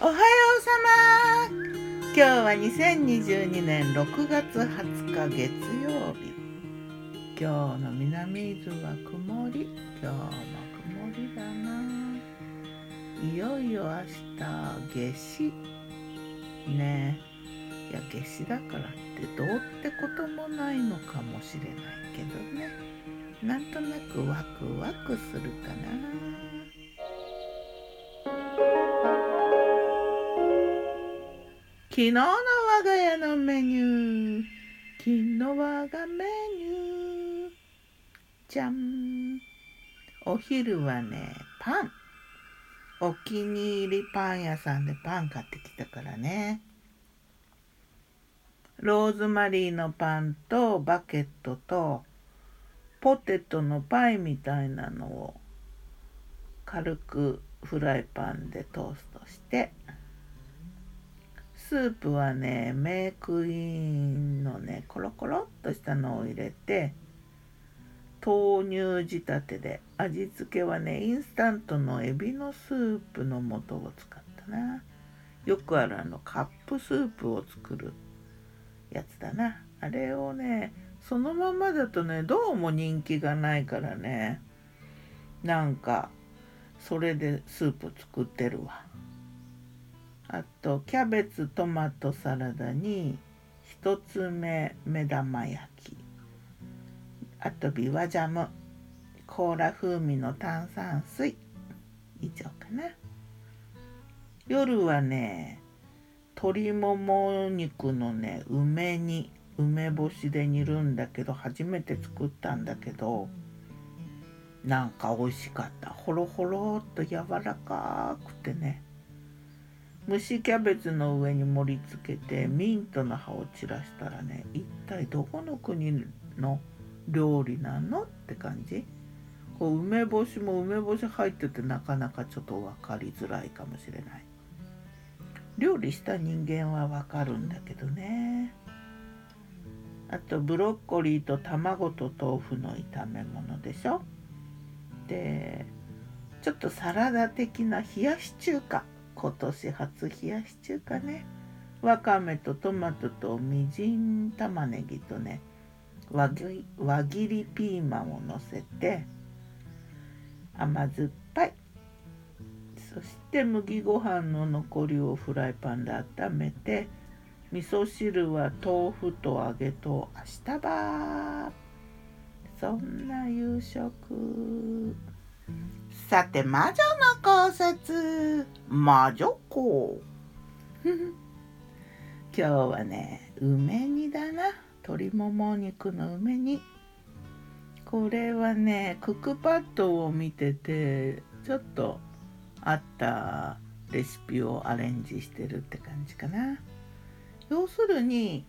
おはようさま今日は2022年6月20日月曜日。今日の南伊豆は曇り。今日も曇りだな。いよいよ明日夏至。ね。いや夏至だからってどうってこともないのかもしれないけどね。なんとなくワクワクするかな。昨日の我が家のメニュー。昨日我がメニュー。じゃん。お昼はねパン。お気に入りパン屋さんでパン買ってきたからね。ローズマリーのパンとバケットとポテトのパイみたいなのを軽くフライパンでトーストして。スープはねメークインのねコロコロっとしたのを入れて豆乳仕立てで味付けはねインスタントのエビのスープの素を使ったな。よくあるあのカップスープを作るやつだな。あれをねそのままだとねどうも人気がないからね。なんかそれでスープ作ってるわ。あとキャベツトマトサラダに1つ目目玉焼き。あとビワジャム。コーラ風味の炭酸水。以上かな。夜はね鶏もも肉のね梅煮梅干しで煮るんだけど初めて作ったんだけどなんか美味しかった。ほろほろっと柔らかくてね。蒸しキャベツの上に盛り付けてミントの葉を散らしたらね一体どこの国の料理なのって感じ。こう梅干しも梅干し入っててなかなかちょっと分かりづらいかもしれない。料理した人間は分かるんだけどね。あとブロッコリーと卵と豆腐の炒め物でしょ。でちょっとサラダ的な冷やし中華。今年初冷やし中華ね。わかめとトマトとみじん玉ねぎとね輪切りピーマンをのせて甘酸っぱい。そして麦ご飯の残りをフライパンで温めて味噌汁は豆腐と揚げと明日ばそんな夕食。さて魔女の考察。魔女子 今日はね梅煮だな。鶏もも肉の梅煮。これはねクックパッドを見ててちょっとあったレシピをアレンジしてるって感じかな。要するに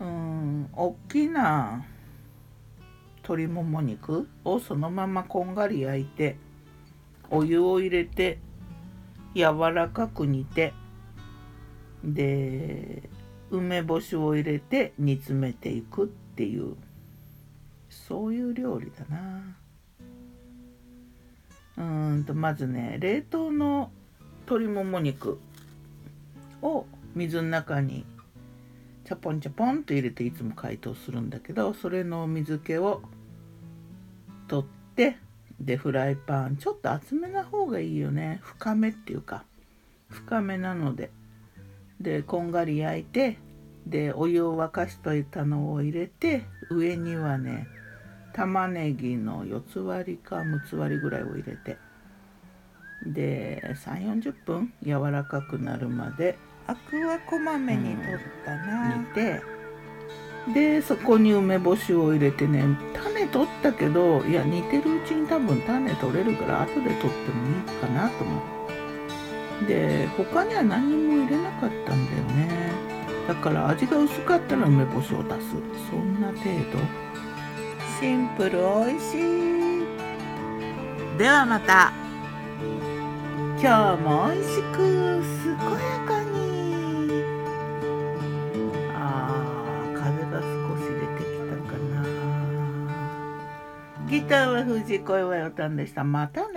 うん大きな鶏もも肉をそのままこんがり焼いてお湯を入れて柔らかく煮てで梅干しを入れて煮詰めていくっていうそういう料理だな。うんとまずね冷凍の鶏もも肉を水の中にチャポンチャポンと入れていつも解凍するんだけどそれの水気を取ってでフライパンちょっと厚めな方がいいよね。深めっていうか。深めなので。でこんがり焼いてでお湯を沸かしといたのを入れて上にはね玉ねぎの4つ割りか6つ割りぐらいを入れて。で3 4 0分柔らかくなるまでアクはこまめに取ったな、煮てでそこに梅干しを入れてね種取ったけどいや煮てるうちに多分種取れるから後で取ってもいいかなと思ってで他には何にも入れなかったんだよね。だから味が薄かったら梅干しを出す。そんな程度。シンプル美味しい。ではまた。今日も美味しく健やかたかなギターは藤子 A はよたんでした。またね